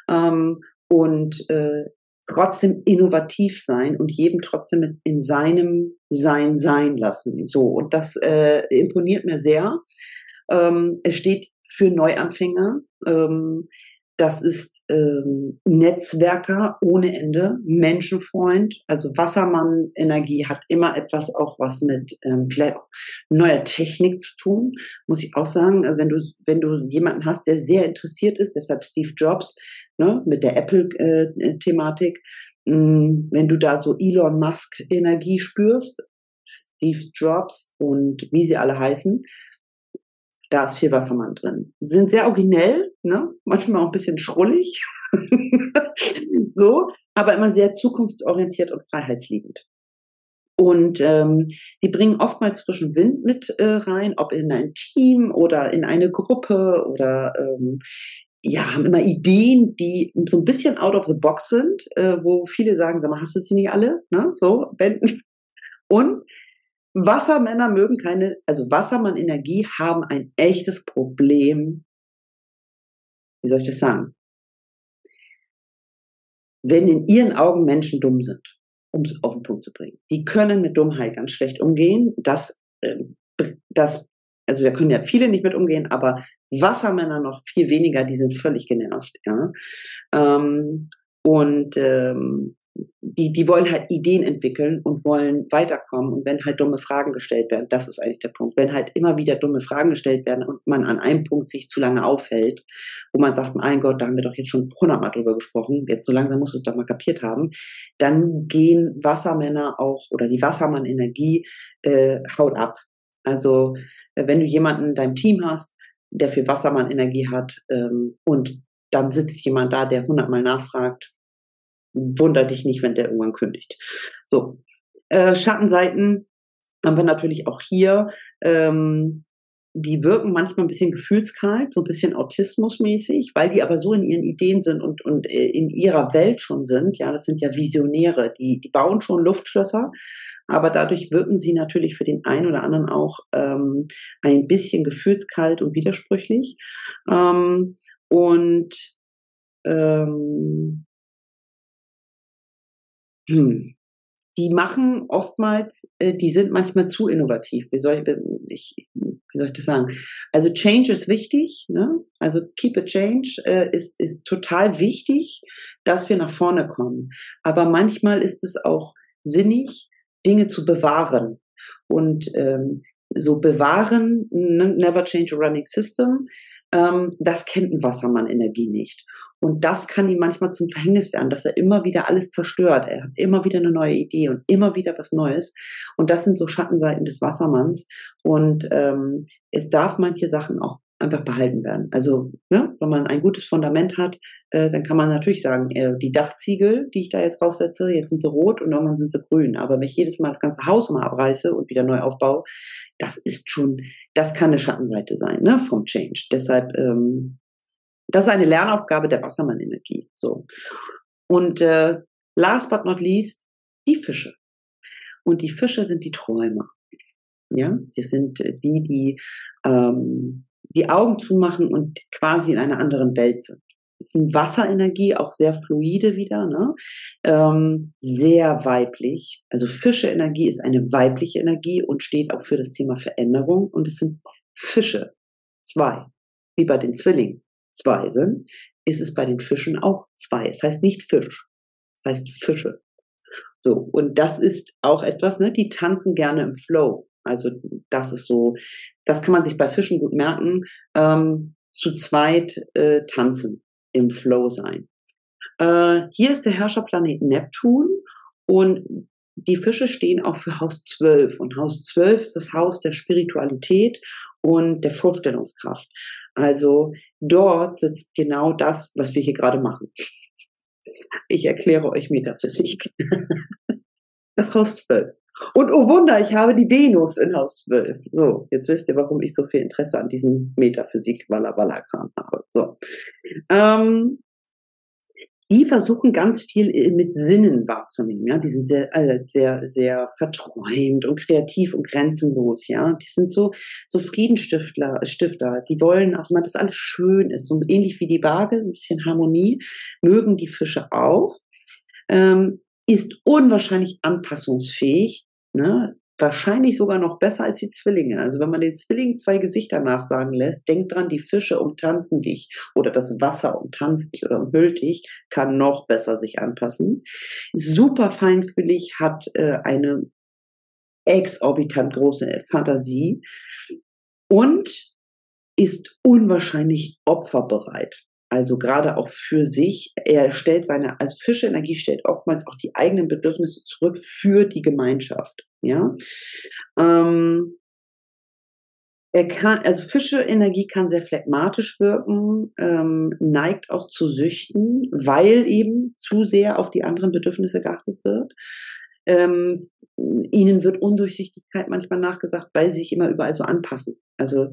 Ähm, und äh, trotzdem innovativ sein und jedem trotzdem in seinem Sein sein lassen. So, und das äh, imponiert mir sehr. Ähm, es steht für Neuanfänger. Ähm, das ist ähm, Netzwerker ohne Ende, Menschenfreund. Also Wassermann-Energie hat immer etwas auch was mit ähm, vielleicht auch neuer Technik zu tun, muss ich auch sagen. Also wenn du wenn du jemanden hast, der sehr interessiert ist, deshalb Steve Jobs ne, mit der Apple-Thematik, äh, wenn du da so Elon Musk-Energie spürst, Steve Jobs und wie sie alle heißen, da ist viel Wassermann drin. Sind sehr originell, ne? manchmal auch ein bisschen schrullig, so, aber immer sehr zukunftsorientiert und freiheitsliebend. Und ähm, die bringen oftmals frischen Wind mit äh, rein, ob in ein Team oder in eine Gruppe oder ähm, ja, haben immer Ideen, die so ein bisschen out of the box sind, äh, wo viele sagen, sag mal, hast du sie nicht alle? Ne? So, Und Wassermänner mögen keine, also Wassermann Energie haben ein echtes Problem. Wie soll ich das sagen? Wenn in ihren Augen Menschen dumm sind, um es auf den Punkt zu bringen. Die können mit Dummheit ganz schlecht umgehen. Das, äh, das, also da können ja viele nicht mit umgehen, aber Wassermänner noch viel weniger, die sind völlig genervt. Ja? Ähm, und ähm, die, die wollen halt Ideen entwickeln und wollen weiterkommen. Und wenn halt dumme Fragen gestellt werden, das ist eigentlich der Punkt. Wenn halt immer wieder dumme Fragen gestellt werden und man an einem Punkt sich zu lange aufhält, wo man sagt, mein Gott, da haben wir doch jetzt schon hundertmal drüber gesprochen, jetzt so langsam muss es doch mal kapiert haben, dann gehen Wassermänner auch oder die Wassermann-Energie äh, haut ab. Also äh, wenn du jemanden in deinem Team hast, der viel Wassermann-Energie hat ähm, und dann sitzt jemand da, der hundertmal nachfragt, wunder dich nicht, wenn der irgendwann kündigt. So, äh, Schattenseiten haben wir natürlich auch hier. Ähm, die wirken manchmal ein bisschen gefühlskalt, so ein bisschen autismusmäßig, weil die aber so in ihren Ideen sind und, und äh, in ihrer Welt schon sind. Ja, das sind ja Visionäre, die, die bauen schon Luftschlösser, aber dadurch wirken sie natürlich für den einen oder anderen auch ähm, ein bisschen gefühlskalt und widersprüchlich. Ähm, und ähm, Die machen oftmals, äh, die sind manchmal zu innovativ. Wie soll ich, ich wie soll ich das sagen? Also Change ist wichtig, ne? Also keep a change äh, ist, ist total wichtig, dass wir nach vorne kommen. Aber manchmal ist es auch sinnig, Dinge zu bewahren. Und ähm, so bewahren, ne, never change a running system, ähm, das kennt ein Wassermann Energie nicht. Und das kann ihm manchmal zum Verhängnis werden, dass er immer wieder alles zerstört. Er hat immer wieder eine neue Idee und immer wieder was Neues. Und das sind so Schattenseiten des Wassermanns. Und ähm, es darf manche Sachen auch einfach behalten werden. Also, ne, wenn man ein gutes Fundament hat, äh, dann kann man natürlich sagen, äh, die Dachziegel, die ich da jetzt draufsetze, jetzt sind sie rot und irgendwann sind sie grün. Aber wenn ich jedes Mal das ganze Haus mal abreiße und wieder neu aufbaue, das ist schon, das kann eine Schattenseite sein, ne, vom Change. Deshalb, ähm, das ist eine Lernaufgabe der Wassermann-Energie. So. Und äh, last but not least, die Fische. Und die Fische sind die Träumer. Ja, sie sind äh, die, die ähm, die Augen zumachen und quasi in einer anderen Welt sind. Es sind Wasserenergie, auch sehr fluide wieder, ne? Ähm, sehr weiblich. Also Fische-Energie ist eine weibliche Energie und steht auch für das Thema Veränderung. Und es sind Fische, zwei, wie bei den Zwillingen zwei sind, ist es bei den Fischen auch zwei. Es heißt nicht Fisch, es heißt Fische. So, und das ist auch etwas, ne? Die tanzen gerne im Flow. Also das ist so, das kann man sich bei Fischen gut merken. Ähm, zu zweit äh, tanzen, im Flow sein. Äh, hier ist der Herrscherplanet Neptun und die Fische stehen auch für Haus 12. Und Haus 12 ist das Haus der Spiritualität und der Vorstellungskraft. Also dort sitzt genau das, was wir hier gerade machen. Ich erkläre euch Metaphysik. Das Haus 12. Und oh Wunder, ich habe die Venus in Haus 12. So, jetzt wisst ihr, warum ich so viel Interesse an diesem Metaphysik Walla Walla Kram habe. So. Ähm, die versuchen ganz viel äh, mit Sinnen wahrzunehmen. Ja, die sind sehr, äh, sehr, sehr verträumt und kreativ und grenzenlos. Ja, die sind so, so Friedensstifter, Stifter. Die wollen auch mal, dass alles schön ist, so ähnlich wie die Waage, ein bisschen Harmonie. Mögen die Fische auch. ähm, ist unwahrscheinlich anpassungsfähig, ne? wahrscheinlich sogar noch besser als die Zwillinge. Also wenn man den Zwillingen zwei Gesichter nachsagen lässt, denkt dran, die Fische umtanzen dich oder das Wasser umtanzt dich oder umhüllt dich, kann noch besser sich anpassen. Super feinfühlig, hat äh, eine exorbitant große Fantasie und ist unwahrscheinlich opferbereit. Also gerade auch für sich. Er stellt seine, also Fischeenergie stellt oftmals auch die eigenen Bedürfnisse zurück für die Gemeinschaft. Ja. Ähm, er kann, also Fischeenergie kann sehr phlegmatisch wirken, ähm, neigt auch zu Süchten, weil eben zu sehr auf die anderen Bedürfnisse geachtet wird. Ähm, ihnen wird Undurchsichtigkeit manchmal nachgesagt, weil sie sich immer überall so anpassen. Also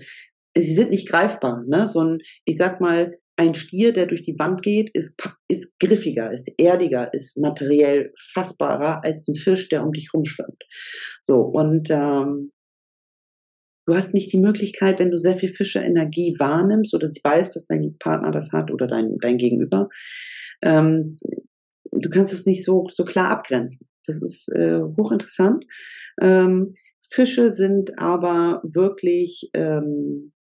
sie sind nicht greifbar. Ne? So ein, ich sag mal, ein Stier, der durch die Wand geht, ist, ist griffiger, ist erdiger, ist materiell fassbarer als ein Fisch, der um dich rumschwimmt. So, und ähm, du hast nicht die Möglichkeit, wenn du sehr viel Fische-Energie wahrnimmst oder sie weißt, dass dein Partner das hat oder dein, dein Gegenüber, ähm, du kannst es nicht so, so klar abgrenzen. Das ist äh, hochinteressant. Ähm, Fische sind aber wirklich ähm,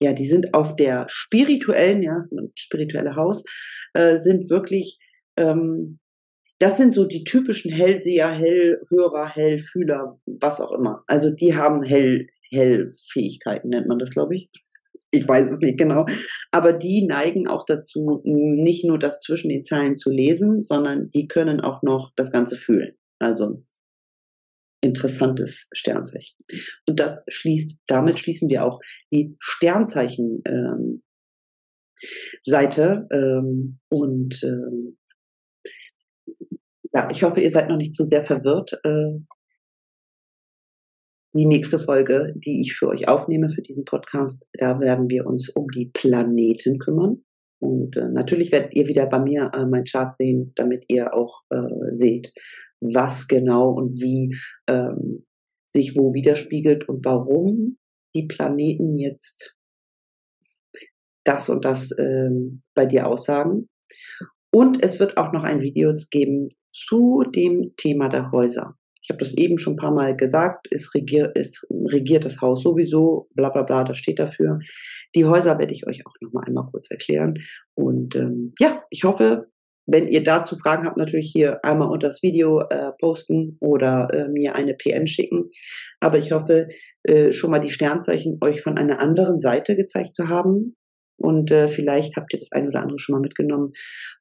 ja, die sind auf der spirituellen, ja, das spirituelle Haus, äh, sind wirklich, ähm, das sind so die typischen Hellseher, Hellhörer, Hellfühler, was auch immer. Also die haben Hell, Hellfähigkeiten, nennt man das, glaube ich. Ich weiß es nicht genau. Aber die neigen auch dazu, nicht nur das zwischen den Zeilen zu lesen, sondern die können auch noch das Ganze fühlen. Also interessantes Sternzeichen. Und das schließt, damit schließen wir auch die Sternzeichen ähm, Seite ähm, und ähm, ja, ich hoffe, ihr seid noch nicht zu sehr verwirrt. Äh, die nächste Folge, die ich für euch aufnehme für diesen Podcast, da werden wir uns um die Planeten kümmern. Und äh, natürlich werdet ihr wieder bei mir äh, mein Chart sehen, damit ihr auch äh, seht, was genau und wie ähm, sich wo widerspiegelt und warum die Planeten jetzt das und das ähm, bei dir aussagen. Und es wird auch noch ein Video geben zu dem Thema der Häuser. Ich habe das eben schon ein paar Mal gesagt, es regiert, es regiert das Haus sowieso, bla bla bla, das steht dafür. Die Häuser werde ich euch auch noch mal einmal kurz erklären. Und ähm, ja, ich hoffe, wenn ihr dazu Fragen habt, natürlich hier einmal unter das Video äh, posten oder äh, mir eine PN schicken. Aber ich hoffe, äh, schon mal die Sternzeichen euch von einer anderen Seite gezeigt zu haben. Und äh, vielleicht habt ihr das ein oder andere schon mal mitgenommen,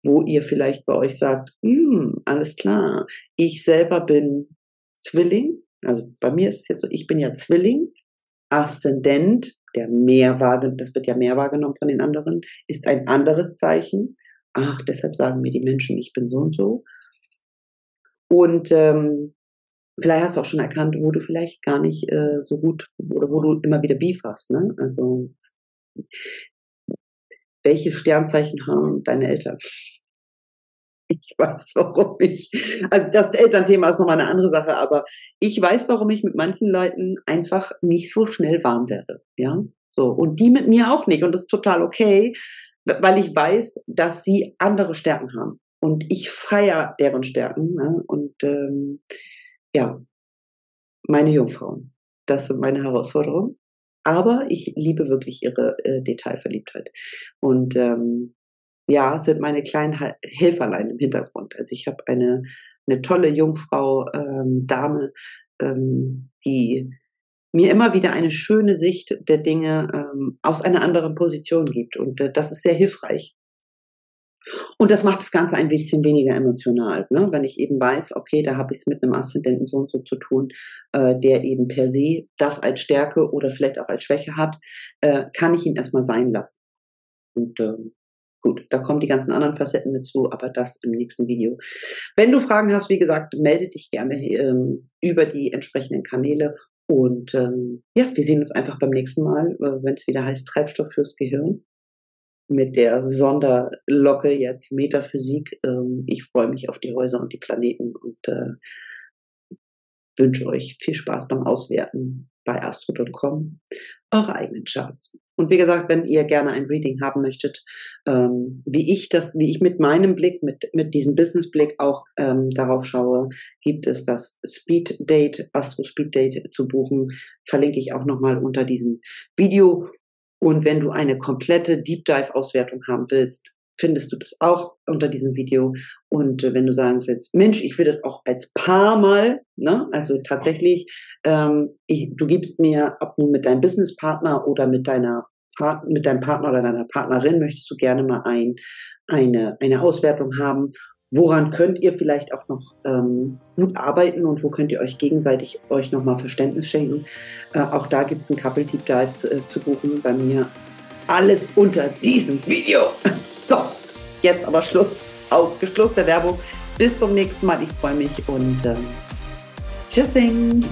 wo ihr vielleicht bei euch sagt, hm, alles klar, ich selber bin Zwilling. Also bei mir ist es jetzt so, ich bin ja Zwilling, Aszendent, der mehr wahrgenommen, das wird ja mehr wahrgenommen von den anderen, ist ein anderes Zeichen ach, deshalb sagen mir die Menschen, ich bin so und so. Und ähm, vielleicht hast du auch schon erkannt, wo du vielleicht gar nicht äh, so gut oder wo du immer wieder Beef hast. Ne? Also welche Sternzeichen haben deine Eltern? Ich weiß, warum ich. Also das Elternthema ist nochmal eine andere Sache, aber ich weiß, warum ich mit manchen Leuten einfach nicht so schnell warm werde. Ja, so und die mit mir auch nicht und das ist total okay weil ich weiß, dass sie andere Stärken haben. Und ich feiere deren Stärken. Ne? Und ähm, ja, meine Jungfrauen, das sind meine Herausforderungen. Aber ich liebe wirklich ihre äh, Detailverliebtheit. Und ähm, ja, sind meine kleinen Helferlein im Hintergrund. Also ich habe eine, eine tolle Jungfrau, ähm, Dame, ähm, die mir immer wieder eine schöne Sicht der Dinge ähm, aus einer anderen Position gibt. Und äh, das ist sehr hilfreich. Und das macht das Ganze ein bisschen weniger emotional, ne? wenn ich eben weiß, okay, da habe ich es mit einem Aszendenten so und so zu tun, äh, der eben per se das als Stärke oder vielleicht auch als Schwäche hat, äh, kann ich ihn erstmal sein lassen. Und ähm, Gut, da kommen die ganzen anderen Facetten mit zu, aber das im nächsten Video. Wenn du Fragen hast, wie gesagt, melde dich gerne ähm, über die entsprechenden Kanäle und ähm, ja, wir sehen uns einfach beim nächsten Mal, äh, wenn es wieder heißt Treibstoff fürs Gehirn. Mit der Sonderlocke jetzt Metaphysik. Ähm, ich freue mich auf die Häuser und die Planeten und äh, wünsche euch viel Spaß beim Auswerten bei astro.com. eure eigenen Charts. Und wie gesagt, wenn ihr gerne ein Reading haben möchtet, ähm, wie ich das, wie ich mit meinem Blick, mit, mit diesem Business-Blick auch ähm, darauf schaue, gibt es das Speed Date, Astro Speed Date zu buchen, verlinke ich auch nochmal unter diesem Video. Und wenn du eine komplette Deep Dive Auswertung haben willst, findest du das auch unter diesem Video. Und äh, wenn du sagen willst, Mensch, ich will das auch als Paar mal, ne? also tatsächlich, ähm, ich, du gibst mir, ob nun mit deinem Businesspartner oder mit deiner mit deinem Partner oder deiner Partnerin möchtest du gerne mal ein, eine, eine Auswertung haben. Woran könnt ihr vielleicht auch noch ähm, gut arbeiten und wo könnt ihr euch gegenseitig euch nochmal Verständnis schenken? Äh, auch da gibt es ein Couple Deep Dive zu, äh, zu buchen bei mir. Alles unter diesem Video. Jetzt aber Schluss. Auf Schluss der Werbung. Bis zum nächsten Mal. Ich freue mich und äh, tschüssing.